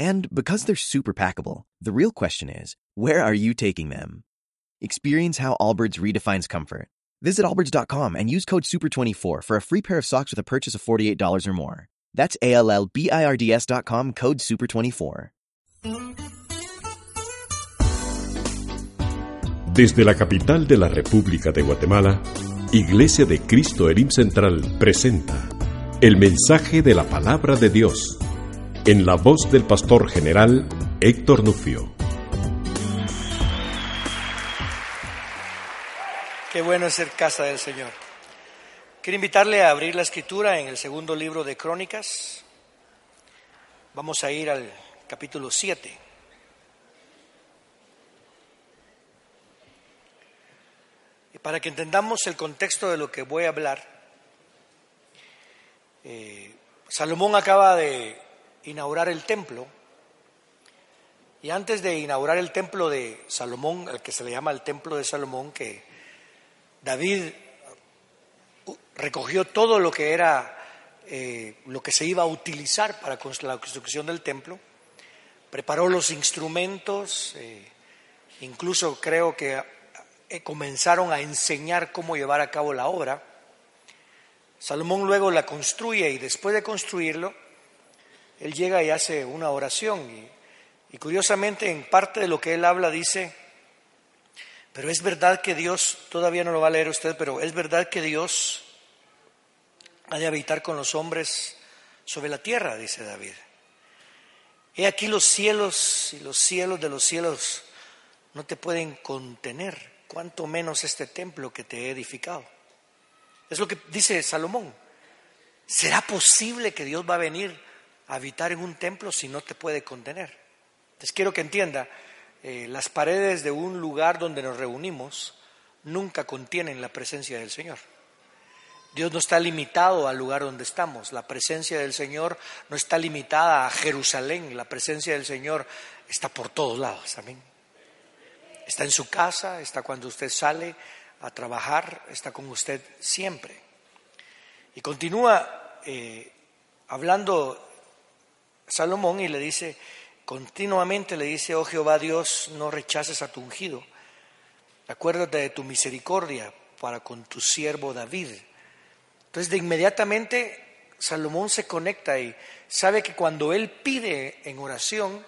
And because they're super packable, the real question is, where are you taking them? Experience how Allbirds redefines comfort. Visit allbirds.com and use code SUPER24 for a free pair of socks with a purchase of $48 or more. That's A-L-L-B-I-R-D-S.com code SUPER24. Desde la capital de la República de Guatemala, Iglesia de Cristo Elim Central presenta el mensaje de la palabra de Dios en la voz del pastor general Héctor Nufio. Qué bueno es ser casa del Señor. Quiero invitarle a abrir la escritura en el segundo libro de Crónicas. Vamos a ir al capítulo 7. Y para que entendamos el contexto de lo que voy a hablar, eh, Salomón acaba de inaugurar el templo y antes de inaugurar el templo de Salomón, el que se le llama el templo de Salomón, que David recogió todo lo que era eh, lo que se iba a utilizar para la construcción del templo, preparó los instrumentos, eh, incluso creo que eh, comenzaron a enseñar cómo llevar a cabo la obra. Salomón luego la construye y después de construirlo, él llega y hace una oración y, curiosamente en parte de lo que él habla dice, pero es verdad que Dios, todavía no lo va a leer usted, pero es verdad que Dios ha de habitar con los hombres sobre la tierra, dice David. He aquí los cielos y los cielos de los cielos no te pueden contener, cuanto menos este templo que te he edificado. Es lo que dice Salomón. ¿Será posible que Dios va a venir habitar en un templo si no te puede contener? Entonces quiero que entienda, eh, las paredes de un lugar donde nos reunimos nunca contienen la presencia del Señor. Dios no está limitado al lugar donde estamos. La presencia del Señor no está limitada a Jerusalén. La presencia del Señor está por todos lados. Amén. Está en su casa, está cuando usted sale a trabajar, está con usted siempre. Y continúa eh, hablando Salomón y le dice, continuamente le dice, oh Jehová Dios, no rechaces a tu ungido. Acuérdate de tu misericordia para con tu siervo David. Entonces de inmediatamente Salomón se conecta y sabe que cuando él pide en oración,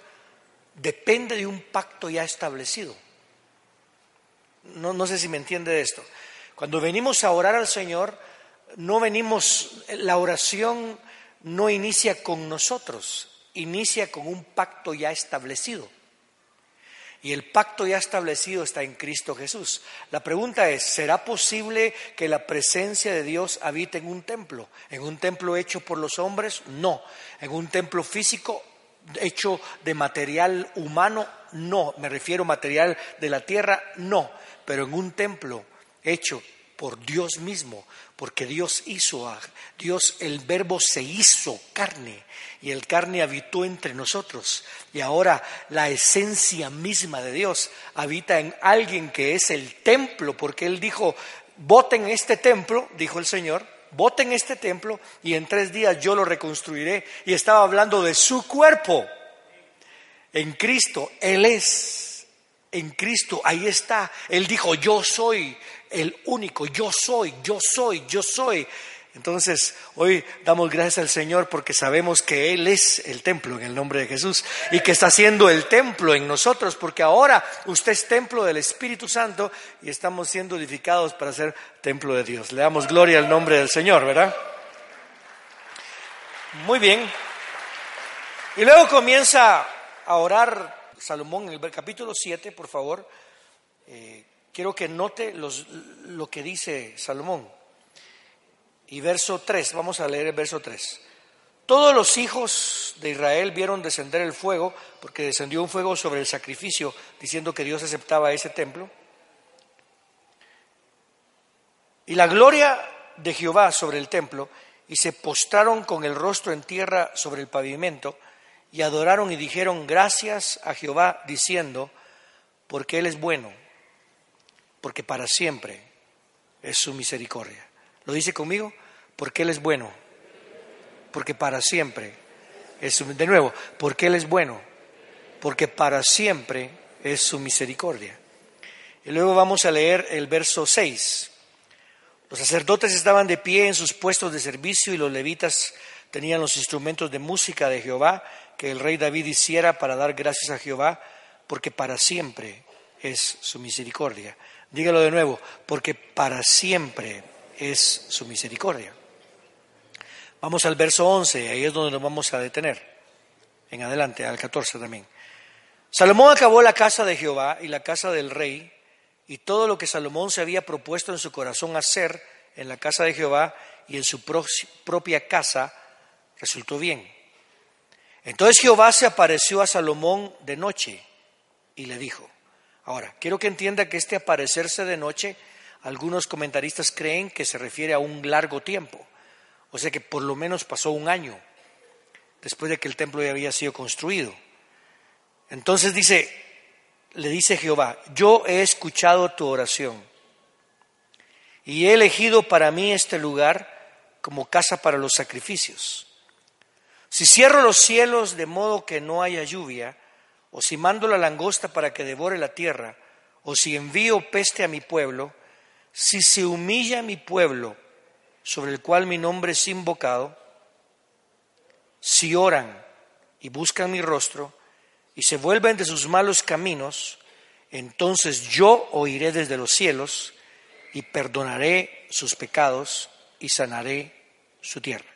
depende de un pacto ya establecido. No, no sé si me entiende de esto. Cuando venimos a orar al Señor, no venimos, la oración no inicia con nosotros, inicia con un pacto ya establecido. Y el pacto ya establecido está en Cristo Jesús. La pregunta es, ¿será posible que la presencia de Dios habite en un templo? ¿En un templo hecho por los hombres? No. ¿En un templo físico hecho de material humano? No. Me refiero a material de la tierra? No. Pero en un templo hecho por Dios mismo, porque Dios hizo, a, Dios el verbo se hizo carne y el carne habitó entre nosotros. Y ahora la esencia misma de Dios habita en alguien que es el templo, porque Él dijo, voten este templo, dijo el Señor, voten este templo y en tres días yo lo reconstruiré. Y estaba hablando de su cuerpo. En Cristo, Él es. En Cristo, ahí está. Él dijo, yo soy el único, yo soy, yo soy, yo soy. Entonces, hoy damos gracias al Señor porque sabemos que Él es el templo en el nombre de Jesús y que está siendo el templo en nosotros, porque ahora usted es templo del Espíritu Santo y estamos siendo edificados para ser templo de Dios. Le damos gloria al nombre del Señor, ¿verdad? Muy bien. Y luego comienza a orar Salomón en el capítulo 7, por favor. Eh, quiero que note lo que dice Salomón. Y verso 3, vamos a leer el verso 3. Todos los hijos de Israel vieron descender el fuego, porque descendió un fuego sobre el sacrificio, diciendo que Dios aceptaba ese templo. Y la gloria de Jehová sobre el templo, y se postraron con el rostro en tierra sobre el pavimento, y adoraron y dijeron gracias a Jehová, diciendo, porque Él es bueno, porque para siempre es su misericordia. ¿Lo dice conmigo? Porque Él es bueno, porque para siempre es su... De nuevo, porque Él es bueno, porque para siempre es su misericordia. Y luego vamos a leer el verso 6. Los sacerdotes estaban de pie en sus puestos de servicio y los levitas tenían los instrumentos de música de Jehová que el rey David hiciera para dar gracias a Jehová, porque para siempre es su misericordia. Dígalo de nuevo, porque para siempre es su misericordia. Vamos al verso 11, ahí es donde nos vamos a detener. En adelante, al 14 también. Salomón acabó la casa de Jehová y la casa del rey y todo lo que Salomón se había propuesto en su corazón hacer en la casa de Jehová y en su propia casa resultó bien. Entonces Jehová se apareció a Salomón de noche y le dijo, ahora, quiero que entienda que este aparecerse de noche, algunos comentaristas creen que se refiere a un largo tiempo, o sea que por lo menos pasó un año después de que el templo ya había sido construido. Entonces dice, le dice Jehová, yo he escuchado tu oración y he elegido para mí este lugar como casa para los sacrificios. Si cierro los cielos de modo que no haya lluvia, o si mando la langosta para que devore la tierra, o si envío peste a mi pueblo, si se humilla mi pueblo, sobre el cual mi nombre es invocado, si oran y buscan mi rostro, y se vuelven de sus malos caminos, entonces yo oiré desde los cielos y perdonaré sus pecados y sanaré su tierra.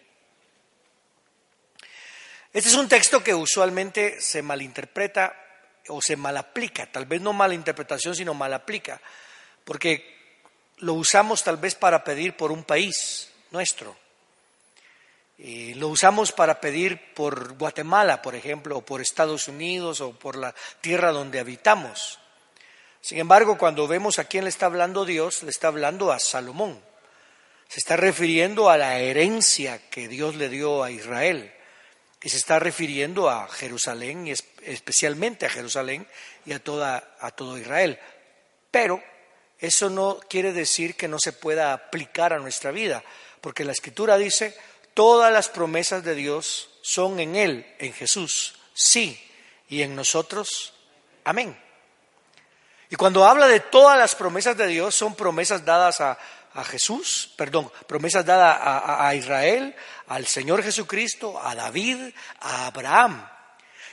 Este es un texto que usualmente se malinterpreta o se malaplica, tal vez no malinterpretación, sino malaplica, porque lo usamos tal vez para pedir por un país nuestro lo usamos para pedir por Guatemala, por ejemplo, o por Estados Unidos, o por la tierra donde habitamos. Sin embargo, cuando vemos a quién le está hablando Dios, le está hablando a Salomón. Se está refiriendo a la herencia que Dios le dio a Israel. Y se está refiriendo a Jerusalén, y especialmente a Jerusalén y a, toda, a todo Israel. Pero eso no quiere decir que no se pueda aplicar a nuestra vida, porque la Escritura dice, Todas las promesas de Dios son en Él, en Jesús, sí, y en nosotros, amén. Y cuando habla de todas las promesas de Dios, son promesas dadas a, Jesús, perdón, promesas dadas a, a, Israel, al Señor Jesucristo, a David, a Abraham.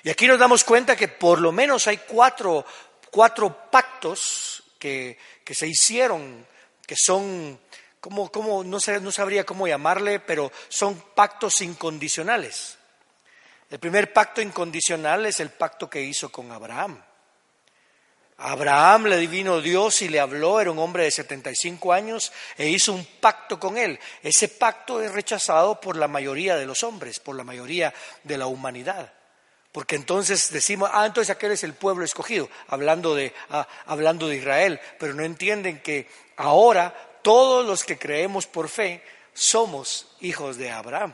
Y aquí nos damos cuenta que por lo menos hay cuatro, cuatro pactos que, que se hicieron, que son ¿cómo, cómo, no, no sabría cómo llamarle, pero son pactos incondicionales. El primer pacto incondicional es el pacto que hizo con Abraham. Abraham le divino Dios y le habló, era un hombre de 75 años e hizo un pacto con él. Ese pacto es rechazado por la mayoría de los hombres, por la mayoría de la humanidad. Porque entonces decimos, ah, entonces aquel es el pueblo escogido, hablando de, ah, hablando de Israel, pero no entienden que ahora todos los que creemos por fe somos hijos de Abraham.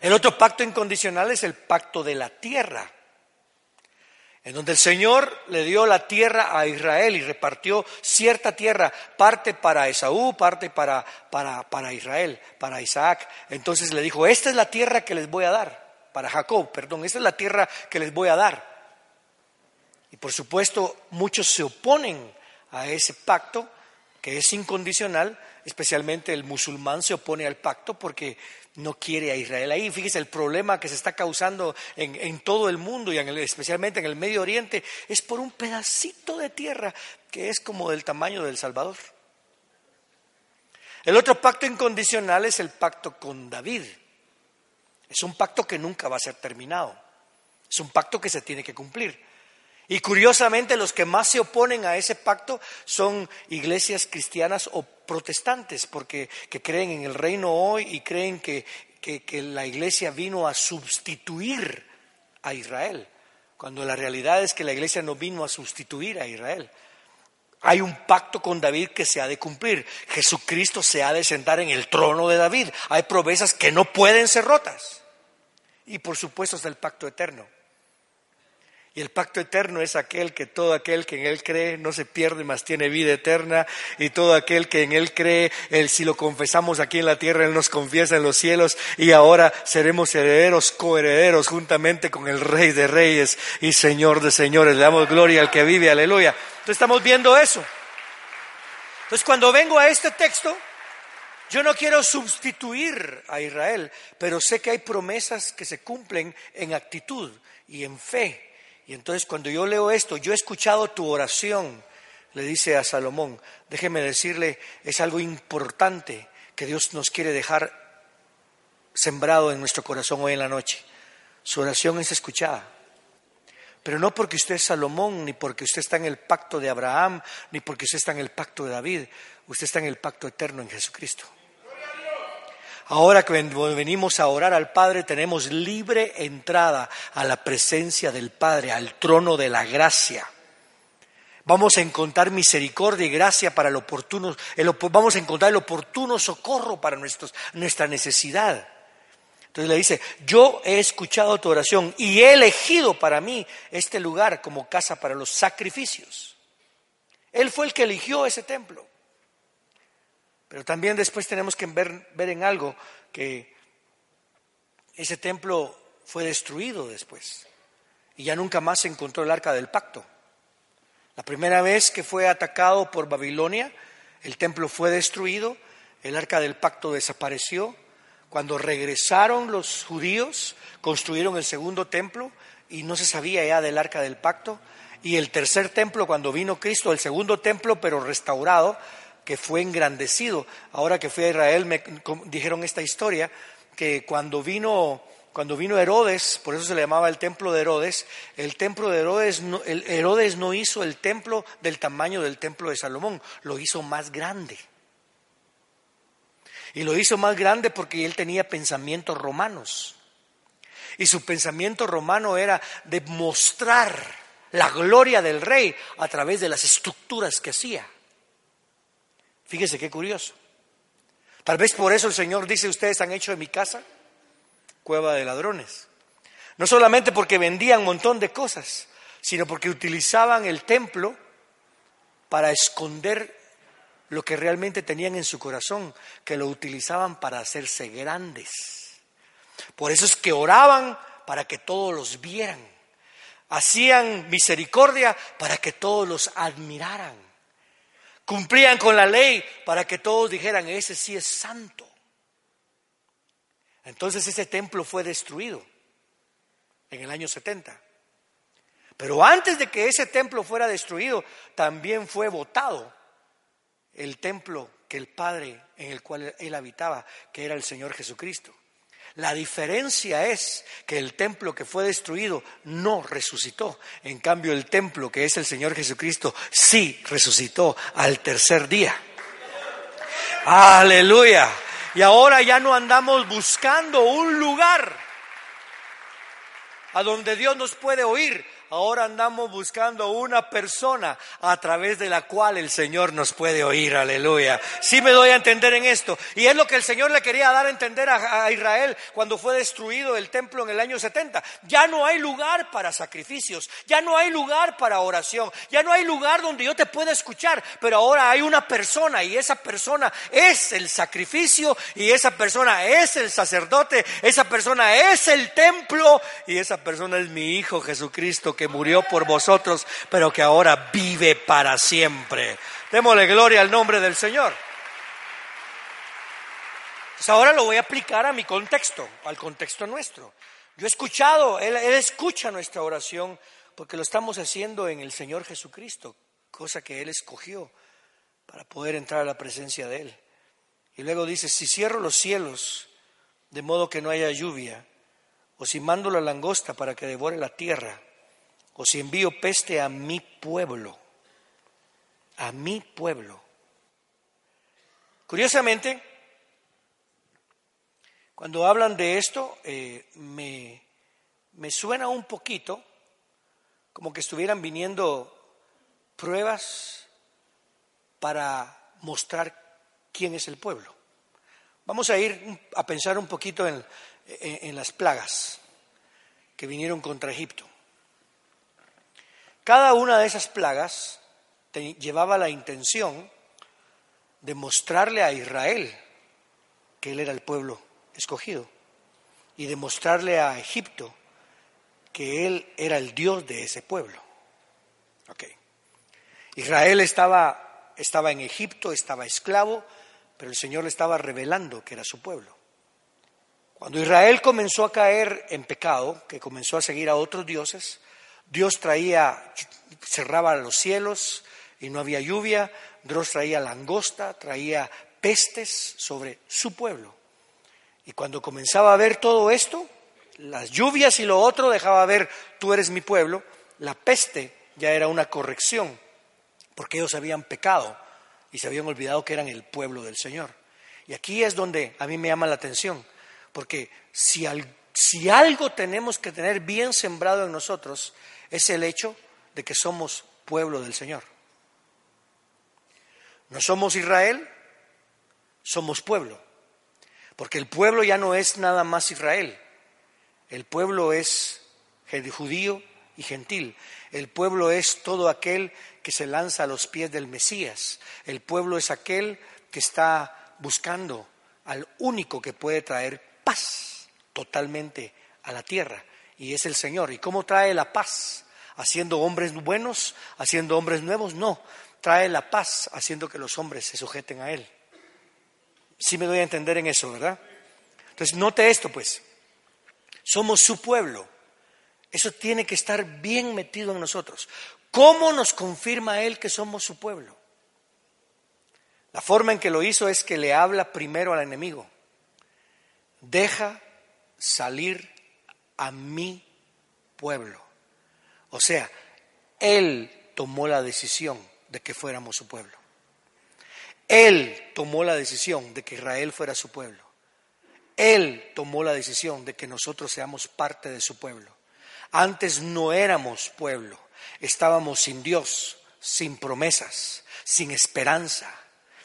El otro pacto incondicional es el pacto de la tierra, en donde el Señor le dio la tierra a Israel y repartió cierta tierra, parte para Esaú, parte para, para, para Israel, para Isaac. Entonces le dijo, esta es la tierra que les voy a dar, para Jacob, perdón, esta es la tierra que les voy a dar. Y por supuesto muchos se oponen a ese pacto que es incondicional, especialmente el musulmán se opone al pacto porque no quiere a Israel ahí. Fíjese el problema que se está causando en, todo el mundo y especialmente en el Medio Oriente es por un pedacito de tierra que es como del tamaño del Salvador. El otro pacto incondicional es el pacto con David. Es un pacto que nunca va a ser terminado. Es un pacto que se tiene que cumplir. Y curiosamente los que más se oponen a ese pacto son iglesias cristianas o protestantes, porque que creen en el reino hoy y creen que, que la iglesia vino a sustituir a Israel, cuando la realidad es que la iglesia no vino a sustituir a Israel. Hay un pacto con David que se ha de cumplir. Jesucristo se ha de sentar en el trono de David. Hay promesas que no pueden ser rotas. Y por supuesto está el pacto eterno. Y el pacto eterno es aquel que todo aquel que en Él cree no se pierde, más tiene vida eterna. Y todo aquel que en Él cree, él, si lo confesamos aquí en la tierra, Él nos confiesa en los cielos. Y ahora seremos herederos, coherederos, juntamente con el Rey de Reyes y Señor de Señores. Le damos gloria al que vive, aleluya. Entonces estamos viendo eso. Entonces cuando vengo a este texto, yo no quiero sustituir a Israel, pero sé que hay promesas que se cumplen en actitud y en fe y entonces cuando yo leo esto, yo he escuchado tu oración, le dice a Salomón, déjeme decirle, es algo importante que Dios nos quiere dejar sembrado en nuestro corazón hoy en la noche. Su oración es escuchada. Pero no porque usted es Salomón, ni porque usted está en el pacto de Abraham, ni porque usted está en el pacto de David, usted está en el pacto eterno en Jesucristo. Ahora que venimos a orar al Padre, tenemos libre entrada a la presencia del Padre, al trono de la gracia. Vamos a encontrar misericordia y gracia para el oportuno, vamos a encontrar el oportuno socorro para nuestra necesidad. Entonces le dice, yo he escuchado tu oración y he elegido para mí este lugar como casa para los sacrificios. Él fue el que eligió ese templo. Pero también después tenemos que ver, en algo que ese templo fue destruido después y ya nunca más se encontró el arca del pacto. La primera vez que fue atacado por Babilonia, el templo fue destruido, el arca del pacto desapareció. Cuando regresaron los judíos, construyeron el segundo templo y no se sabía ya del arca del pacto. Y el tercer templo, cuando vino Cristo, el segundo templo, pero restaurado, que fue engrandecido. Ahora que fui a Israel me dijeron esta historia, que cuando vino, cuando vino Herodes, por eso se le llamaba el templo de Herodes, el templo de Herodes, no, Herodes no hizo el templo del tamaño del templo de Salomón, lo hizo más grande. Y lo hizo más grande porque él tenía pensamientos romanos. Y su pensamiento romano era de mostrar la gloria del rey a través de las estructuras que hacía. Fíjese qué curioso. Tal vez por eso el Señor dice, ustedes han hecho de mi casa cueva de ladrones. No solamente porque vendían un montón de cosas, sino porque utilizaban el templo para esconder lo que realmente tenían en su corazón, que lo utilizaban para hacerse grandes. Por eso es que oraban para que todos los vieran. Hacían misericordia para que todos los admiraran. Cumplían con la ley para que todos dijeran, ese sí es santo. Entonces ese templo fue destruido en el año 70. Pero antes de que ese templo fuera destruido, también fue votado el templo que el Padre en el cual él habitaba, que era el Señor Jesucristo. La diferencia es que el templo que fue destruido no resucitó. En cambio, el templo que es el Señor Jesucristo sí resucitó al tercer día. Aleluya. Y ahora ya no andamos buscando un lugar a donde Dios nos puede oír, Ahora andamos buscando una persona a través de la cual el Señor nos puede oír, aleluya. Sí me doy a entender en esto. Y es lo que el Señor le quería dar a entender a, Israel cuando fue destruido el templo en el año 70. Ya no hay lugar para sacrificios, ya no hay lugar para oración, ya no hay lugar donde yo te pueda escuchar, pero ahora hay una persona y esa persona es el sacrificio y esa persona es el sacerdote, esa persona es el templo y esa persona es mi Hijo Jesucristo que murió por vosotros, pero que ahora vive para siempre. Démosle gloria al nombre del Señor. Pues ahora lo voy a aplicar a mi contexto, al contexto nuestro. Yo he escuchado, él, él escucha nuestra oración porque lo estamos haciendo en el Señor Jesucristo, cosa que Él escogió para poder entrar a la presencia de Él. Y luego dice, si cierro los cielos de modo que no haya lluvia, o si mando la langosta para que devore la tierra, o si envío peste a mi pueblo, a mi pueblo. Curiosamente, Cuando hablan de esto, eh, me, me suena un poquito como que estuvieran viniendo pruebas para mostrar quién es el pueblo. Vamos a ir a pensar un poquito en, en, las plagas que vinieron contra Egipto. Cada una de esas plagas llevaba la intención de mostrarle a Israel que él era el pueblo escogido y de mostrarle a Egipto que él era el Dios de ese pueblo. Okay. Israel estaba, estaba en Egipto, estaba esclavo, pero el Señor le estaba revelando que era su pueblo. Cuando Israel comenzó a caer en pecado, que comenzó a seguir a otros dioses, Dios traía, cerraba los cielos y no había lluvia, Dios traía langosta, traía pestes sobre su pueblo. Y cuando comenzaba a ver todo esto, las lluvias y lo otro dejaba ver, tú eres mi pueblo, la peste ya era una corrección, porque ellos habían pecado y se habían olvidado que eran el pueblo del Señor. Y aquí es donde a mí me llama la atención, porque si, si algo tenemos que tener bien sembrado en nosotros, es el hecho de que somos pueblo del Señor. No somos Israel, somos pueblo, porque el pueblo ya no es nada más Israel, el pueblo es judío y gentil. El pueblo es todo aquel que se lanza a los pies del Mesías. El pueblo es aquel que está buscando al único que puede traer paz totalmente a la tierra. Y es el Señor. ¿Y cómo trae la paz? ¿Haciendo hombres buenos? ¿Haciendo hombres nuevos? No. Trae la paz haciendo que los hombres se sujeten a Él. Sí me doy a entender en eso, ¿verdad? Entonces, note esto, pues. Somos su pueblo. Eso tiene que estar bien metido en nosotros. ¿Cómo nos confirma Él que somos su pueblo? La forma en que lo hizo es que le habla primero al enemigo. Deja salir a mi pueblo. O sea, Él tomó la decisión de que fuéramos su pueblo. Él tomó la decisión de que Israel fuera su pueblo. Él tomó la decisión de que nosotros seamos parte de su pueblo. Antes no éramos pueblo, estábamos sin Dios, sin promesas, sin esperanza,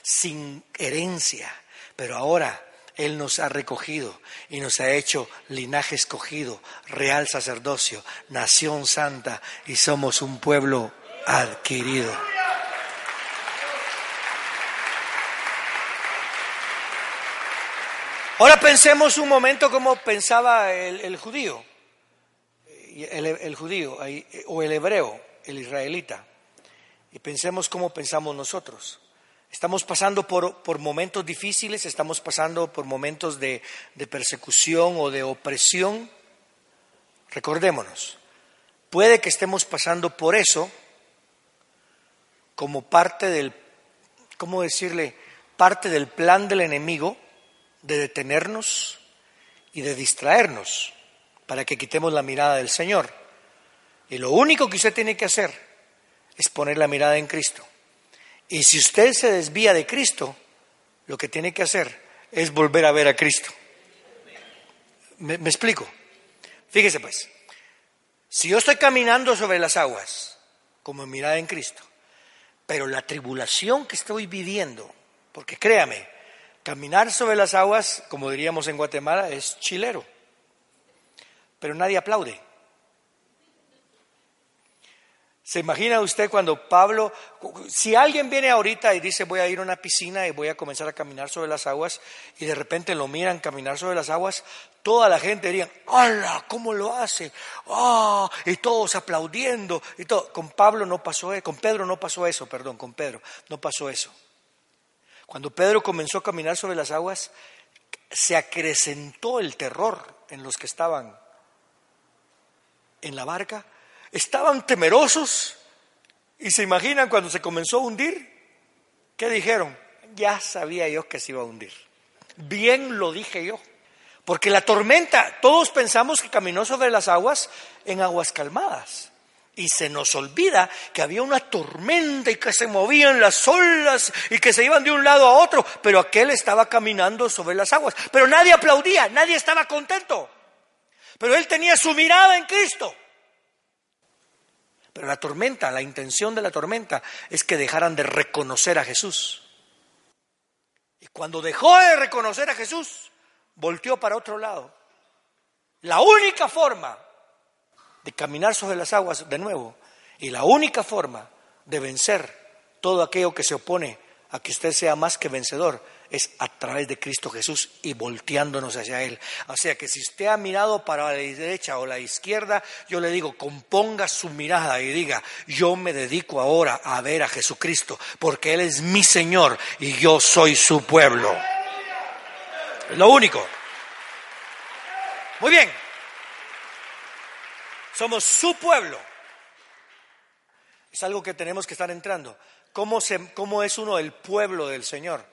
sin herencia, pero ahora Él nos ha recogido y nos ha hecho linaje escogido, real sacerdocio, nación santa y somos un pueblo adquirido. Ahora pensemos un momento como pensaba el, judío, el, judío o el hebreo, el israelita, y pensemos cómo pensamos nosotros. Estamos pasando por, momentos difíciles, estamos pasando por momentos de, de persecución o de opresión. Recordémonos, puede que estemos pasando por eso como parte del, ¿cómo decirle? Parte del plan del enemigo de detenernos y de distraernos para que quitemos la mirada del Señor. Y lo único que usted tiene que hacer es poner la mirada en Cristo. Y si usted se desvía de Cristo, lo que tiene que hacer es volver a ver a Cristo. ¿Me, explico? Fíjese pues, si yo estoy caminando sobre las aguas, como mirada en Cristo, pero la tribulación que estoy viviendo, porque créame, Caminar sobre las aguas, como diríamos en Guatemala, es chilero, pero nadie aplaude. ¿Se imagina usted cuando Pablo, si alguien viene ahorita y dice voy a ir a una piscina y voy a comenzar a caminar sobre las aguas y de repente lo miran caminar sobre las aguas, toda la gente diría, ¡hala! ¿Cómo lo hace? ¡Ah! Y todos aplaudiendo y todo. Con Pablo no pasó eso, con Pedro no pasó eso, perdón, con Pedro no pasó eso. Cuando Pedro comenzó a caminar sobre las aguas, se acrecentó el terror en los que estaban en la barca. Estaban temerosos y se imaginan cuando se comenzó a hundir, ¿qué dijeron? Ya sabía yo que se iba a hundir. Bien lo dije yo. Porque la tormenta, todos pensamos que caminó sobre las aguas en aguas calmadas. Y se nos olvida que había una tormenta y que se movían las olas y que se iban de un lado a otro, pero aquel estaba caminando sobre las aguas. Pero nadie aplaudía, nadie estaba contento. Pero él tenía su mirada en Cristo. Pero la tormenta, la intención de la tormenta es que dejaran de reconocer a Jesús. Y cuando dejó de reconocer a Jesús, volteó para otro lado. La única forma de caminar sobre las aguas de nuevo y la única forma de vencer todo aquello que se opone a que usted sea más que vencedor es a través de Cristo Jesús y volteándonos hacia Él. O sea que si usted ha mirado para la derecha o la izquierda, yo le digo, componga su mirada y diga, yo me dedico ahora a ver a Jesucristo, porque Él es mi Señor y yo soy su pueblo. Es lo único. Muy bien. Somos su pueblo. Es algo que tenemos que estar entrando. ¿Cómo, se, cómo es uno el pueblo del Señor?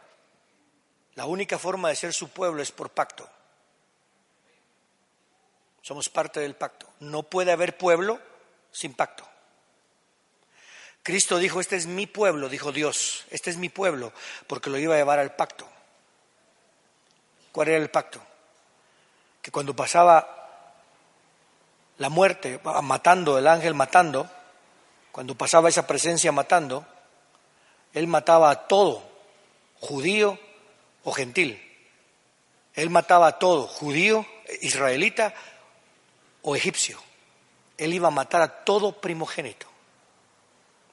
La única forma de ser su pueblo es por pacto. Somos parte del pacto. No puede haber pueblo sin pacto. Cristo dijo, este es mi pueblo, dijo Dios, este es mi pueblo, porque lo iba a llevar al pacto. ¿Cuál era el pacto? Que cuando pasaba la muerte, matando, el ángel matando, cuando pasaba esa presencia matando, él mataba a todo, judío, o gentil. Él mataba a todo, judío, israelita o egipcio. Él iba a matar a todo primogénito,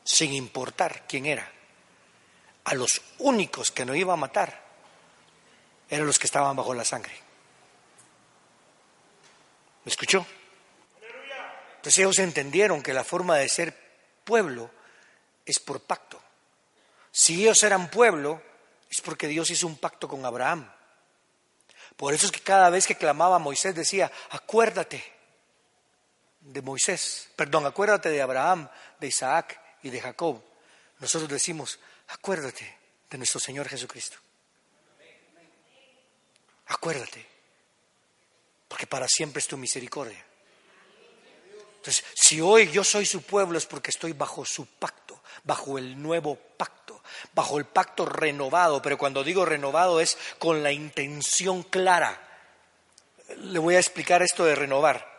sin importar quién era. A los únicos que no iba a matar eran los que estaban bajo la sangre. ¿Me escuchó? Entonces ellos entendieron que la forma de ser pueblo es por pacto. Si ellos eran pueblo, es porque Dios hizo un pacto con Abraham. Por eso es que cada vez que clamaba Moisés decía, acuérdate de Moisés, perdón, acuérdate de Abraham, de Isaac y de Jacob. Nosotros decimos, acuérdate de nuestro Señor Jesucristo. Acuérdate, porque para siempre es tu misericordia. Entonces, si hoy yo soy su pueblo es porque estoy bajo su pacto, bajo el nuevo pacto bajo el pacto renovado, pero cuando digo renovado es con la intención clara. Le voy a explicar esto de renovar.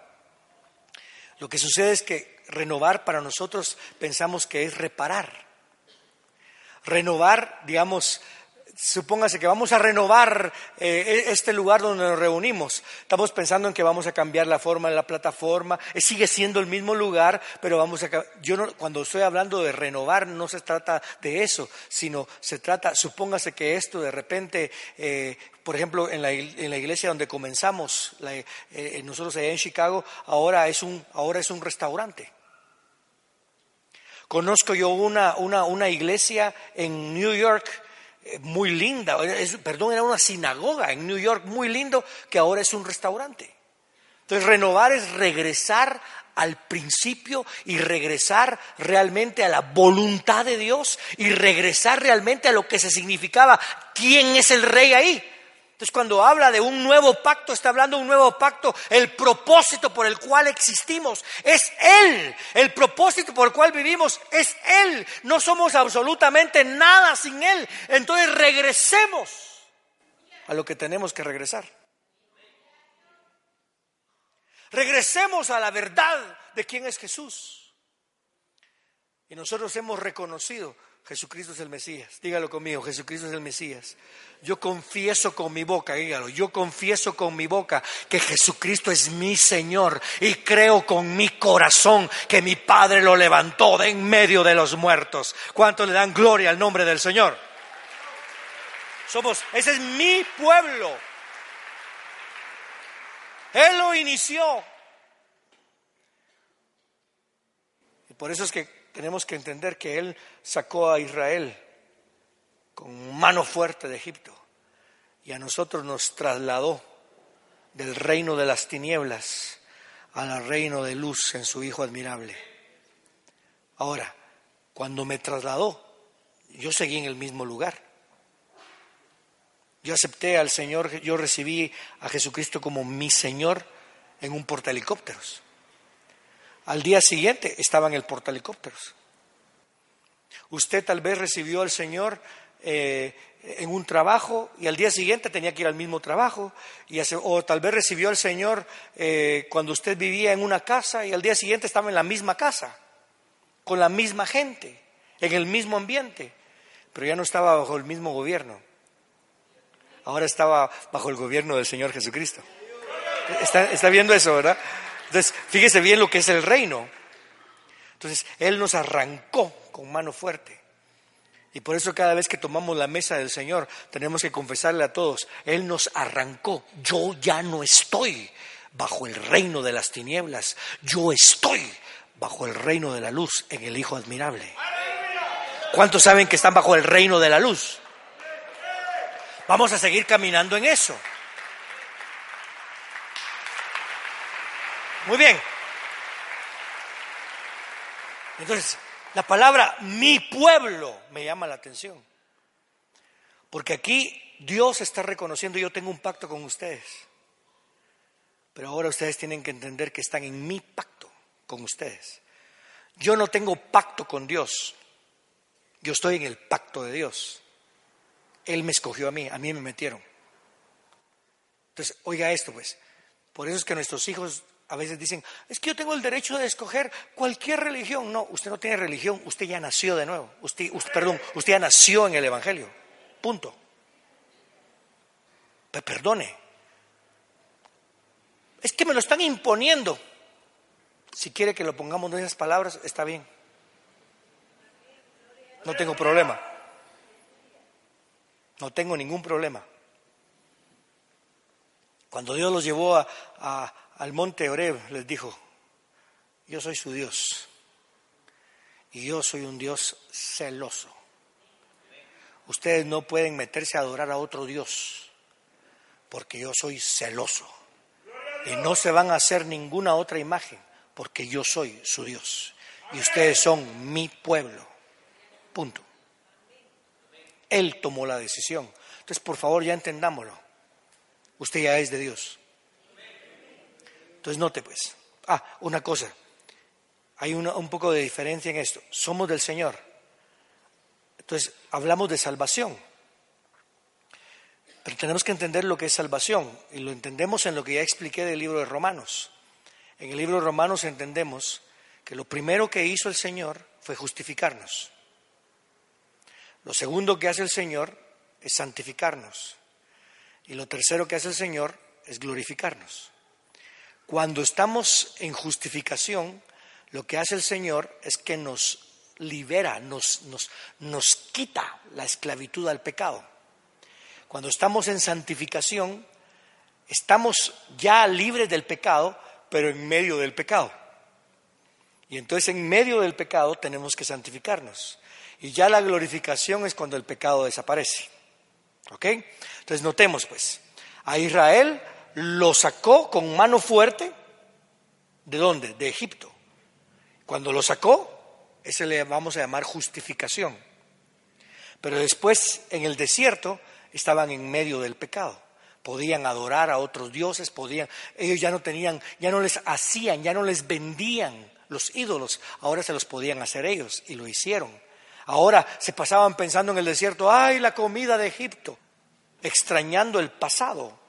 Lo que sucede es que renovar para nosotros pensamos que es reparar. Renovar, digamos, supóngase que vamos a renovar eh, e-, este lugar donde nos reunimos. Estamos pensando en que vamos a cambiar la forma de la plataforma. Eh, sigue siendo el mismo lugar, pero vamos a. Yo no, cuando estoy hablando de renovar, no se trata de eso, sino se trata, supóngase que esto de repente, eh, por ejemplo, en la, en la, iglesia donde comenzamos, nosotros allá en Chicago, ahora es un, ahora es un restaurante. Conozco yo una, una, una iglesia en New York eh, muy linda, perdón, era una sinagoga en New York muy lindo que ahora es un restaurante. Entonces renovar es regresar al principio y regresar realmente a la voluntad de Dios y regresar realmente a lo que se significaba quién es el rey ahí. Entonces cuando habla de un nuevo pacto, está hablando de un nuevo pacto. El propósito por el cual existimos es Él. El propósito por el cual vivimos es Él. No somos absolutamente nada sin Él. Entonces regresemos a lo que tenemos que regresar. Regresemos a la verdad de quién es Jesús. Y nosotros hemos reconocido Jesucristo es el Mesías. Dígalo conmigo, Jesucristo es el Mesías. Yo confieso con mi boca, dígalo, yo confieso con mi boca que Jesucristo es mi Señor y creo con mi corazón que mi Padre lo levantó de en medio de los muertos. ¿Cuánto le dan gloria al nombre del Señor? Somos, ese es mi pueblo. Él lo inició. Y por eso es que tenemos que entender que Él sacó a Israel con mano fuerte de Egipto y a nosotros nos trasladó del reino de las tinieblas al reino de luz en su Hijo admirable. Ahora, cuando me trasladó, yo seguí en el mismo lugar. Yo acepté al Señor, yo recibí a Jesucristo como mi Señor en un portahelicópteros. Al día siguiente estaba en el portahelicópteros. Usted tal vez recibió al Señor eh, en un trabajo y al día siguiente tenía que ir al mismo trabajo, y o tal vez recibió al Señor eh, cuando usted vivía en una casa y al día siguiente estaba en la misma casa, con la misma gente, en el mismo ambiente, pero ya no estaba bajo el mismo gobierno, ahora estaba bajo el gobierno del Señor Jesucristo. Está, está viendo eso, ¿verdad? Entonces, fíjese bien lo que es el reino. Entonces, Él nos arrancó con mano fuerte. Y por eso cada vez que tomamos la mesa del Señor, tenemos que confesarle a todos, Él nos arrancó. Yo ya no estoy bajo el reino de las tinieblas, yo estoy bajo el reino de la luz en el Hijo admirable. ¿Cuántos saben que están bajo el reino de la luz? Vamos a seguir caminando en eso. Muy bien. Entonces, la palabra mi pueblo me llama la atención. Porque aquí Dios está reconociendo, yo tengo un pacto con ustedes. Pero ahora ustedes tienen que entender que están en mi pacto con ustedes. Yo no tengo pacto con Dios. Yo estoy en el pacto de Dios. Él me escogió a mí, a mí me metieron. Entonces, oiga esto pues. Por eso es que nuestros hijos a veces dicen, es que yo tengo el derecho de escoger cualquier religión. No, usted no tiene religión, usted ya nació de nuevo. Usted, perdón, usted ya nació en el Evangelio. Punto. Perdone. Es que me lo están imponiendo. Si quiere que lo pongamos en esas palabras, está bien. No tengo problema. No tengo ningún problema. Cuando Dios los llevó a, al monte Oreb, les dijo, yo soy su Dios y yo soy un Dios celoso. Ustedes no pueden meterse a adorar a otro Dios porque yo soy celoso. Y no se van a hacer ninguna otra imagen porque yo soy su Dios. Y ustedes son mi pueblo. Punto. Él tomó la decisión. Entonces, por favor, ya entendámoslo. Usted ya es de Dios. Entonces note pues. Ah, una cosa. Hay un poco de diferencia en esto. Somos del Señor. Entonces hablamos de salvación. Pero tenemos que entender lo que es salvación. Y lo entendemos en lo que ya expliqué del libro de Romanos. En el libro de Romanos entendemos que lo primero que hizo el Señor fue justificarnos. Lo segundo que hace el Señor es santificarnos. Y lo tercero que hace el Señor es glorificarnos. Cuando estamos en justificación, lo que hace el Señor es que nos libera, nos, nos, quita la esclavitud al pecado. Cuando estamos en santificación, estamos ya libres del pecado, pero en medio del pecado. Y entonces en medio del pecado tenemos que santificarnos. Y ya la glorificación es cuando el pecado desaparece. ¿Ok? Entonces notemos pues, a Israel lo sacó con mano fuerte. ¿De dónde? De Egipto. Cuando lo sacó, ese le vamos a llamar justificación. Pero después en el desierto estaban en medio del pecado. Podían adorar a otros dioses, podían, ellos ya no tenían, ya no les hacían, ya no les vendían los ídolos, ahora se los podían hacer ellos y lo hicieron. Ahora se pasaban pensando en el desierto, ay, la comida de Egipto, extrañando el pasado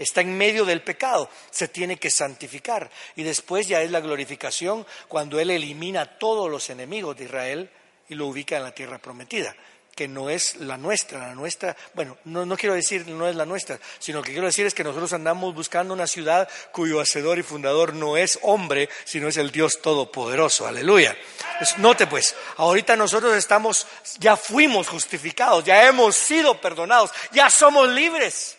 está en medio del pecado, se tiene que santificar. Y después ya es la glorificación cuando Él elimina a todos los enemigos de Israel y lo ubica en la tierra prometida que no es la nuestra, la nuestra, bueno, no, no, quiero decir no es la nuestra, sino que quiero decir es que nosotros andamos buscando una ciudad cuyo hacedor y fundador no es hombre, sino es el Dios Todopoderoso, aleluya. note pues, ahorita nosotros estamos, ya fuimos justificados, ya hemos sido perdonados, ya somos libres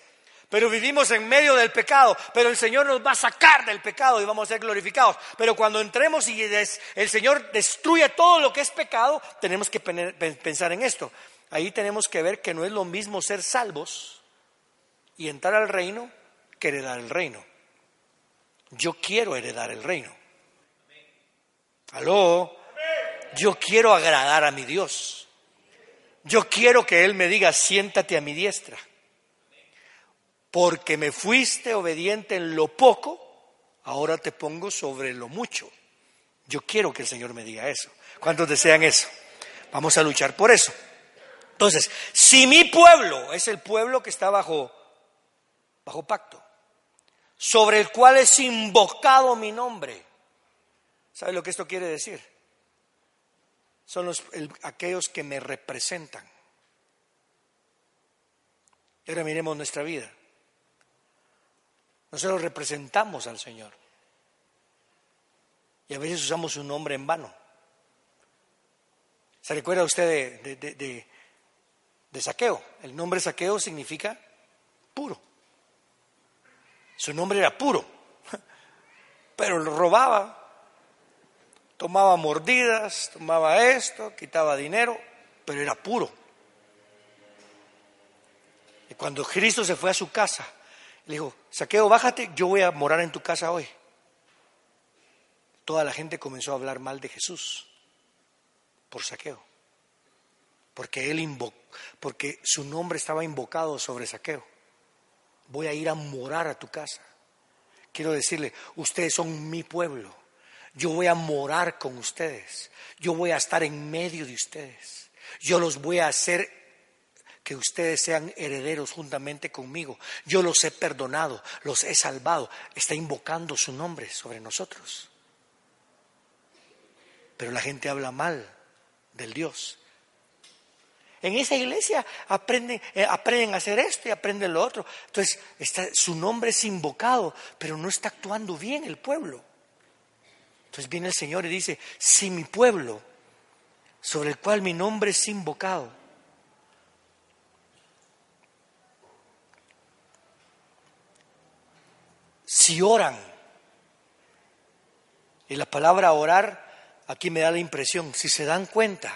pero vivimos en medio del pecado, pero el Señor nos va a sacar del pecado y vamos a ser glorificados. Pero cuando entremos y el Señor destruye todo lo que es pecado, tenemos que pensar en esto. Ahí tenemos que ver que no es lo mismo ser salvos y entrar al reino que heredar el reino. Yo quiero heredar el reino. Aló, yo quiero agradar a mi Dios. Yo quiero que Él me diga, siéntate a mi diestra porque me fuiste obediente en lo poco, ahora te pongo sobre lo mucho. Yo quiero que el Señor me diga eso. ¿Cuántos desean eso? Vamos a luchar por eso. Entonces, si mi pueblo es el pueblo que está bajo, bajo pacto, sobre el cual es invocado mi nombre, ¿sabe lo que esto quiere decir? Son los, aquellos que me representan. Y ahora miremos nuestra vida. Nosotros representamos al Señor. Y a veces usamos su nombre en vano. ¿Se recuerda usted de, de, saqueo? El nombre saqueo significa puro. Su nombre era puro, pero lo robaba, tomaba mordidas, tomaba esto, quitaba dinero, pero era puro. Y cuando Cristo se fue a su casa, le dijo, Saqueo, bájate, yo voy a morar en tu casa hoy. Toda la gente comenzó a hablar mal de Jesús por Saqueo, porque él invocó, porque su nombre estaba invocado sobre Saqueo. Voy a ir a morar a tu casa. Quiero decirle, ustedes son mi pueblo. Yo voy a morar con ustedes. Yo voy a estar en medio de ustedes. Yo los voy a hacer que ustedes sean herederos juntamente conmigo. Yo los he perdonado, los he salvado. Está invocando su nombre sobre nosotros. Pero la gente habla mal del Dios. En esa iglesia aprenden, eh, aprenden a hacer esto y aprenden lo otro. Entonces, su nombre es invocado, pero no está actuando bien el pueblo. Entonces viene el Señor y dice, si mi pueblo, sobre el cual mi nombre es invocado, si oran, y la palabra orar aquí me da la impresión, si se dan cuenta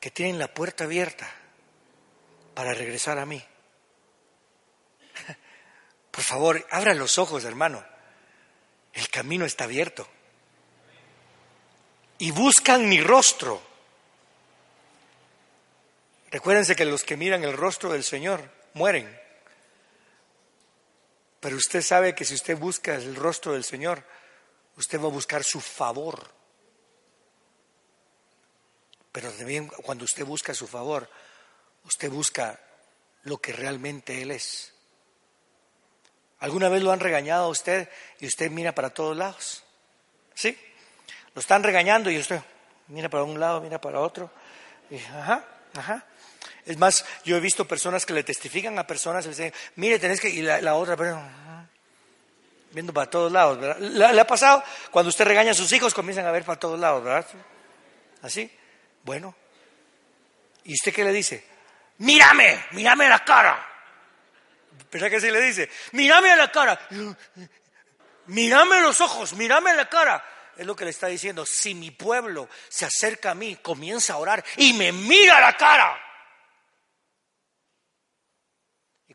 que tienen la puerta abierta para regresar a mí, por favor, abran los ojos, hermano. El camino está abierto. Y buscan mi rostro. Recuérdense que los que miran el rostro del Señor mueren. Pero usted sabe que si usted busca el rostro del Señor, usted va a buscar su favor. Pero también cuando usted busca su favor, usted busca lo que realmente Él es. ¿Alguna vez lo han regañado a usted y usted mira para todos lados? ¿Sí? Lo están regañando y usted mira para un lado, mira para otro. Y, ajá, ajá. Es más, yo he visto personas que le testifican a personas y le dicen, mire, tenés que, y la, otra persona, viendo para todos lados, ¿verdad? ¿Le, ha pasado? Cuando usted regaña a sus hijos, comienzan a ver para todos lados, ¿verdad? Así. Bueno. ¿Y usted qué le dice? Mírame, mírame la cara. ¿Verdad que así le dice? Mírame a la cara. Mírame los ojos, mírame la cara. Es lo que le está diciendo. Si mi pueblo se acerca a mí, comienza a orar y me mira a la cara.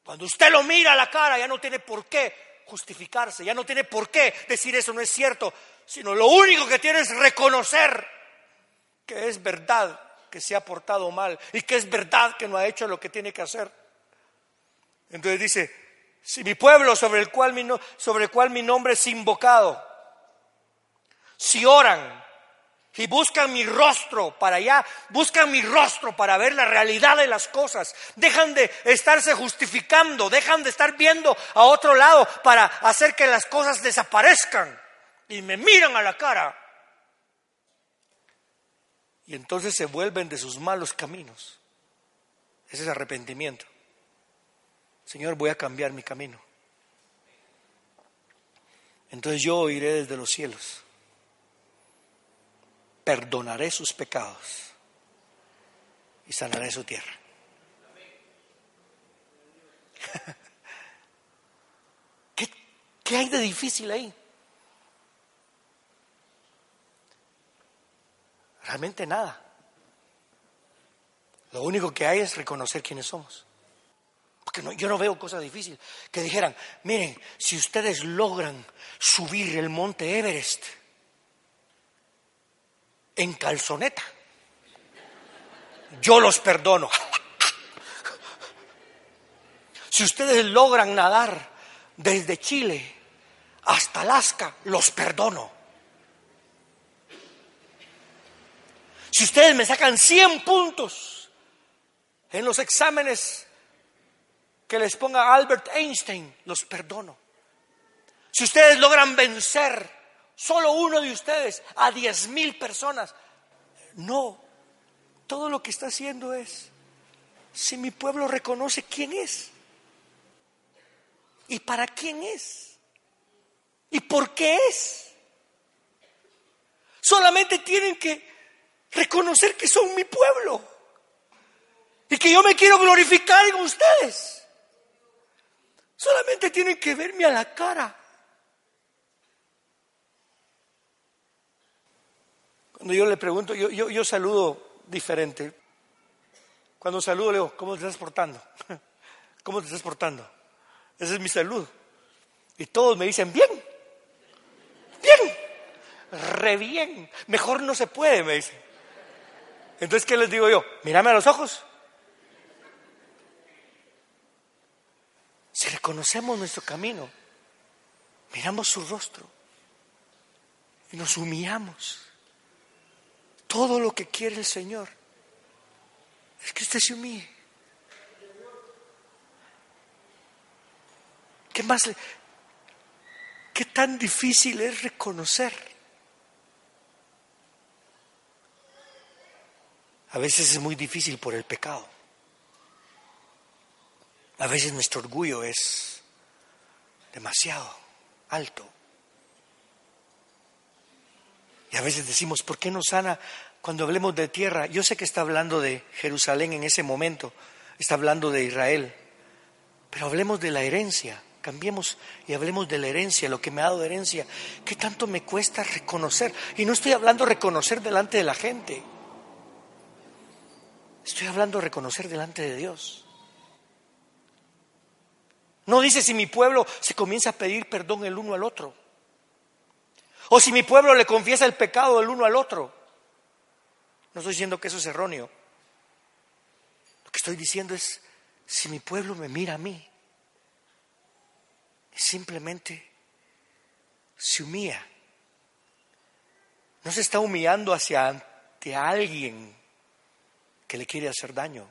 Cuando usted lo mira a la cara, ya no tiene por qué justificarse, ya no tiene por qué decir eso no es cierto, sino lo único que tiene es reconocer que es verdad que se ha portado mal y que es verdad que no ha hecho lo que tiene que hacer. Entonces dice, si mi pueblo sobre el cual mi, sobre el cual mi nombre es invocado, si oran y buscan mi rostro para allá, buscan mi rostro para ver la realidad de las cosas. Dejan de estarse justificando, dejan de estar viendo a otro lado para hacer que las cosas desaparezcan y me miran a la cara. Y entonces se vuelven de sus malos caminos. Ese es arrepentimiento. Señor, voy a cambiar mi camino. Entonces yo oiré desde los cielos perdonaré sus pecados y sanaré su tierra. ¿Qué, hay de difícil ahí? Realmente nada. Lo único que hay es reconocer quiénes somos. Porque yo no veo cosa difícil. Que dijeran, miren, si ustedes logran subir el monte Everest, en calzoneta. Yo los perdono. Si ustedes logran nadar desde Chile hasta Alaska, los perdono. Si ustedes me sacan 100 puntos en los exámenes que les ponga Albert Einstein, los perdono. Si ustedes logran vencer solo uno de ustedes a 10 mil personas, no. Todo lo que está haciendo es, si mi pueblo reconoce quién es y para quién es y por qué es, solamente tienen que reconocer que son mi pueblo y que yo me quiero glorificar en ustedes. Solamente tienen que verme a la cara. Cuando yo le pregunto, yo, yo, saludo diferente. Cuando saludo le digo, ¿cómo te estás portando? ¿Cómo te estás portando? Ese es mi saludo. Y todos me dicen, bien, bien, re bien, mejor no se puede, me dicen. Entonces, ¿qué les digo yo? Mírame a los ojos. Si reconocemos nuestro camino, miramos su rostro y nos humillamos. Todo lo que quiere el Señor es que usted se humille. ¿Qué más? ¿Qué tan difícil es reconocer? A veces es muy difícil por el pecado. A veces nuestro orgullo es demasiado alto. Y a veces decimos, ¿por qué no sana cuando hablemos de tierra? Yo sé que está hablando de Jerusalén en ese momento, está hablando de Israel, pero hablemos de la herencia, cambiemos y hablemos de la herencia, lo que me ha dado herencia. ¿Qué tanto me cuesta reconocer? Y no estoy hablando reconocer delante de la gente, estoy hablando reconocer delante de Dios. No dice si mi pueblo se comienza a pedir perdón el uno al otro. O si mi pueblo le confiesa el pecado el uno al otro. No estoy diciendo que eso es erróneo. Lo que estoy diciendo es, si mi pueblo me mira a mí, simplemente se humilla. No se está humillando hacia ante alguien que le quiere hacer daño.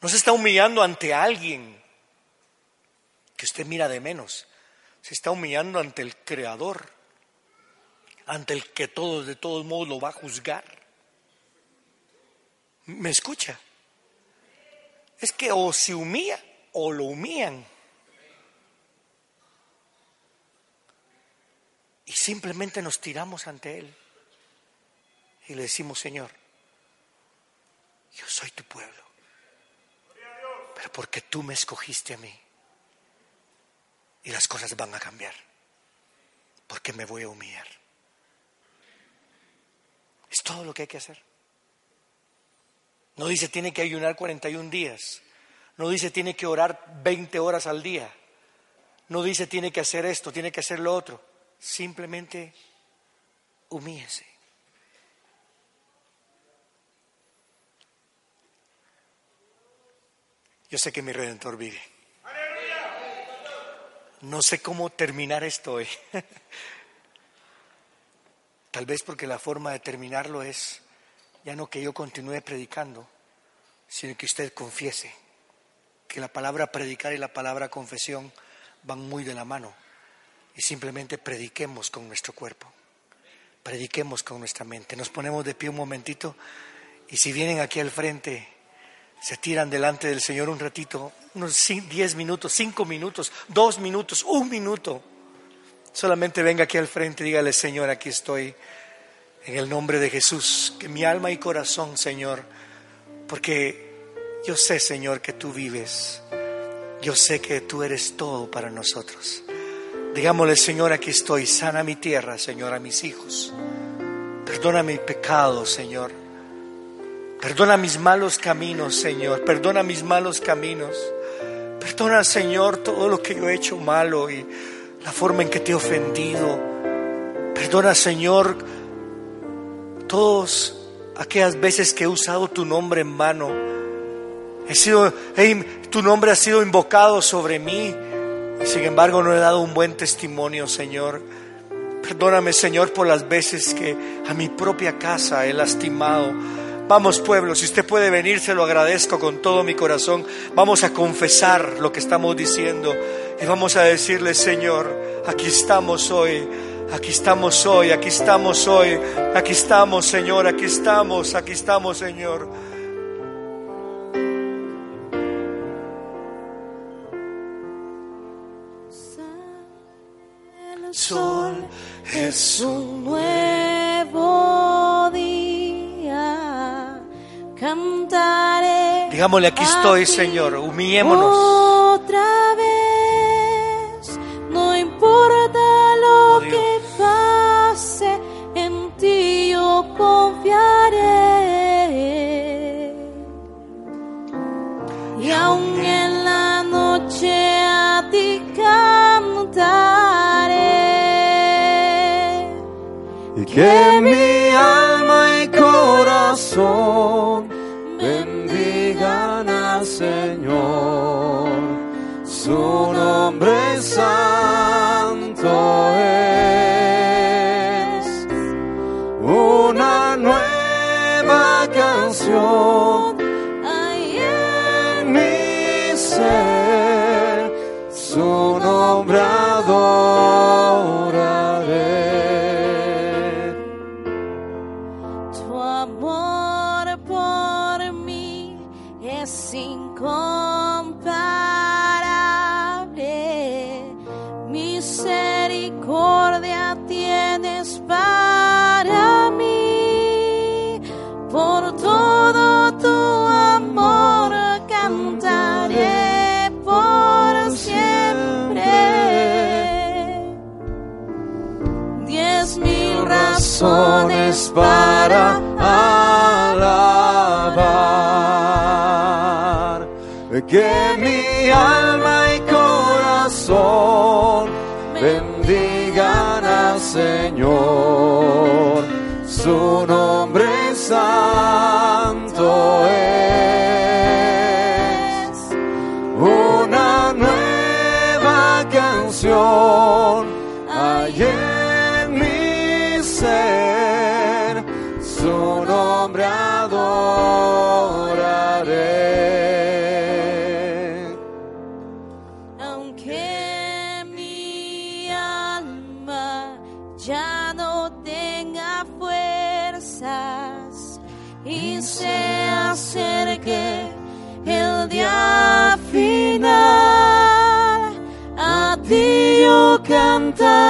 No se está humillando ante alguien que usted mira de menos. Se está humillando ante el Creador, ante el que todos de todos modos lo va a juzgar. ¿Me escucha? Es que o se humilla o lo humillan. Y simplemente nos tiramos ante Él y le decimos, Señor, yo soy tu pueblo, pero porque tú me escogiste a mí y las cosas van a cambiar. Porque me voy a humillar. Es todo lo que hay que hacer. No dice tiene que ayunar 41 días. No dice tiene que orar 20 horas al día. No dice tiene que hacer esto, tiene que hacer lo otro. Simplemente humíllese. Yo sé que mi redentor vive. No sé cómo terminar esto hoy. Tal vez porque la forma de terminarlo es ya no que yo continúe predicando, sino que usted confiese que la palabra predicar y la palabra confesión van muy de la mano y simplemente prediquemos con nuestro cuerpo, prediquemos con nuestra mente. Nos ponemos de pie un momentito y si vienen aquí al frente, se tiran delante del Señor un ratito, unos 10 minutos, 5 minutos, 2 minutos, un minuto. Solamente venga aquí al frente y dígale, Señor, aquí estoy en el nombre de Jesús, que mi alma y corazón, Señor, porque yo sé, Señor, que tú vives. Yo sé que tú eres todo para nosotros. Digámosle, Señor, aquí estoy, sana mi tierra, Señor, a mis hijos. Perdona mi pecado, Señor. Perdona mis malos caminos, Señor. Perdona mis malos caminos. Perdona, Señor, todo lo que yo he hecho malo y la forma en que te he ofendido. Perdona, Señor, todas aquellas veces que he usado tu nombre en mano. He sido, tu nombre ha sido invocado sobre mí y sin embargo no he dado un buen testimonio, Señor. Perdóname, Señor, por las veces que a mi propia casa he lastimado. Vamos, pueblo, si usted puede venir, se lo agradezco con todo mi corazón. Vamos a confesar lo que estamos diciendo y vamos a decirle, Señor, aquí estamos hoy. Aquí estamos hoy, aquí estamos hoy, aquí estamos, Señor, aquí estamos, aquí estamos, Señor. Sol es un nuevo. Cantaré. Digámosle, aquí estoy, Señor, humillémonos. Otra vez, no importa lo Oh, que pase, en ti yo confiaré. Y aún en la noche a ti cantaré. y que mi alma Su Que mi alma y corazón bendigan al Señor. Su nombre santo es una nueva canción hay cantaré